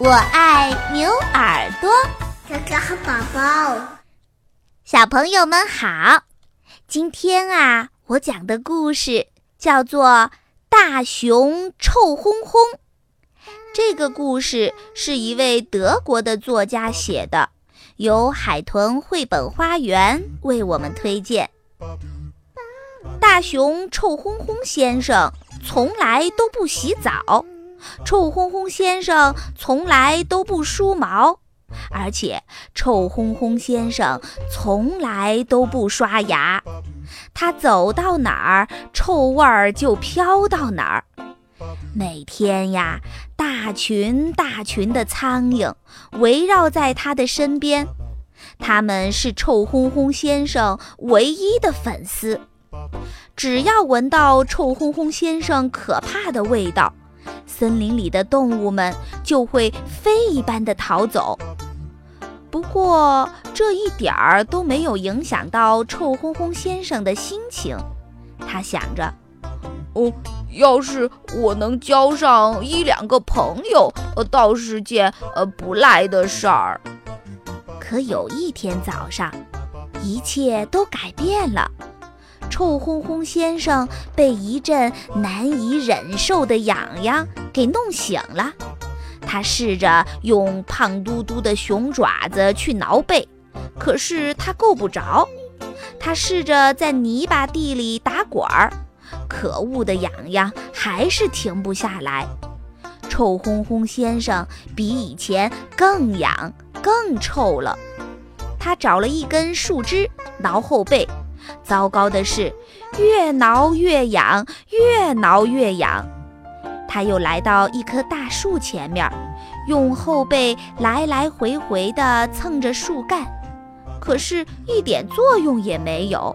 我爱牛耳朵。哥哥和宝宝，小朋友们好。今天啊，我讲的故事叫做《大熊臭烘烘》。这个故事是一位德国的作家写的，由海豚绘本花园为我们推荐。大熊臭烘烘先生从来都不洗澡，臭烘烘先生从来都不梳毛，而且臭烘烘先生从来都不刷牙。他走到哪儿，臭味儿就飘到哪儿。每天呀，大群大群的苍蝇围绕在他的身边，他们是臭烘烘先生唯一的粉丝。只要闻到臭烘烘先生可怕的味道，森林里的动物们就会飞一般的逃走。不过这一点儿都没有影响到臭烘烘先生的心情。他想着：“哦，要是我能交上一两个朋友，呃，倒是件呃不赖的事儿。”可有一天早上，一切都改变了。臭烘烘先生被一阵难以忍受的痒痒给弄醒了。他试着用胖嘟嘟的熊爪子去挠背，可是他够不着。他试着在泥巴地里打滚儿，可恶的痒痒还是停不下来。臭烘烘先生比以前更痒、更臭了。他找了一根树枝挠后背，糟糕的是，越挠越痒，越挠越痒。他又来到一棵大树前面，用后背来来回回地蹭着树干，可是一点作用也没有。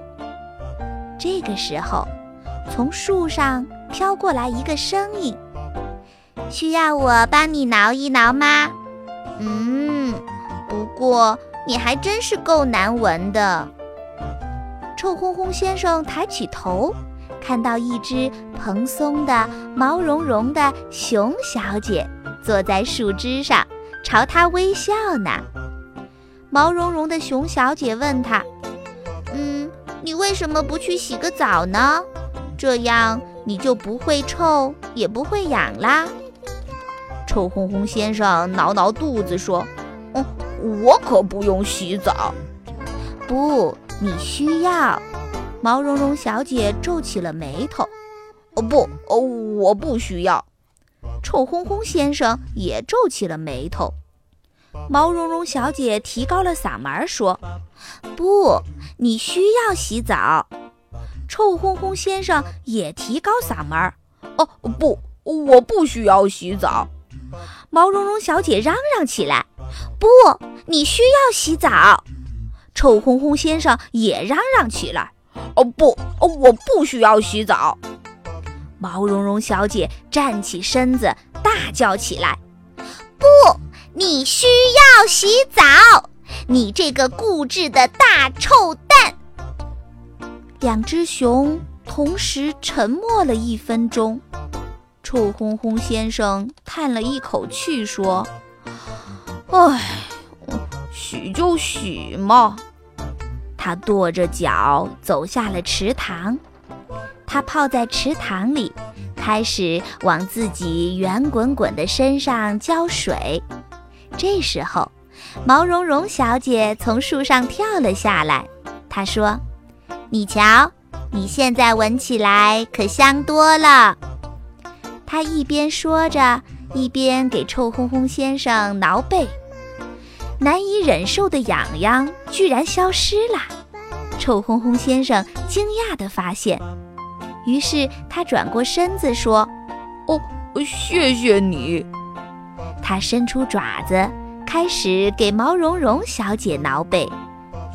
这个时候，从树上飘过来一个声音：“需要我帮你挠一挠吗？”“嗯，不过你还真是够难闻的。”臭烘烘先生抬起头。看到一只蓬松的、毛茸茸的熊小姐坐在树枝上，朝他微笑呢。毛茸茸的熊小姐问他：“嗯，你为什么不去洗个澡呢？这样你就不会臭，也不会痒啦。”臭烘烘先生挠挠肚子说：“嗯，我可不用洗澡。”不，你需要。毛茸茸小姐皱起了眉头。“哦不，哦，我不需要。”臭烘烘先生也皱起了眉头。毛茸茸小姐提高了嗓门说：“不，你需要洗澡。”臭烘烘先生也提高嗓门：“哦不，我不需要洗澡。”毛茸茸小姐嚷嚷起来：“不，你需要洗澡！”臭烘烘先生也嚷嚷起来。哦不，哦我不需要洗澡。毛茸茸小姐站起身子，大叫起来：“不，你需要洗澡！你这个固执的大臭蛋！”两只熊同时沉默了一分钟。臭烘烘先生叹了一口气说：“唉，洗就洗嘛。”他跺着脚走下了池塘，他泡在池塘里，开始往自己圆滚滚的身上浇水。这时候，毛茸茸小姐从树上跳了下来。她说：“你瞧，你现在闻起来可香多了。”她一边说着，一边给臭烘烘先生挠背。难以忍受的痒痒居然消失了，臭烘烘先生惊讶地发现，于是他转过身子说：“哦，谢谢你。”他伸出爪子，开始给毛茸茸小姐挠背，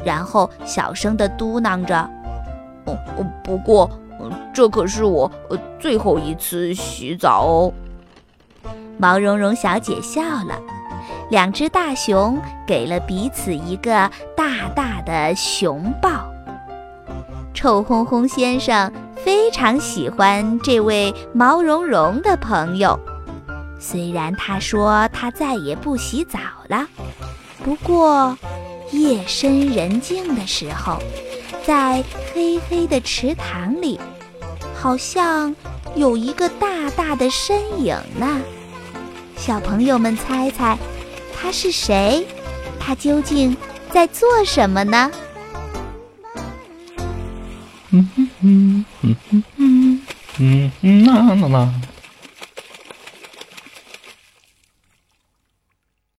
然后小声地嘟囔着：“哦，不过这可是我最后一次洗澡哦。”毛茸茸小姐笑了。两只大熊给了彼此一个大大的熊抱。臭烘烘先生非常喜欢这位毛茸茸的朋友。虽然他说他再也不洗澡了，不过夜深人静的时候，在黑黑的池塘里，好像有一个大大的身影呢。小朋友们猜猜，他是谁？他究竟在做什么呢？嗯嗯嗯嗯嗯嗯嗯啦啦啦。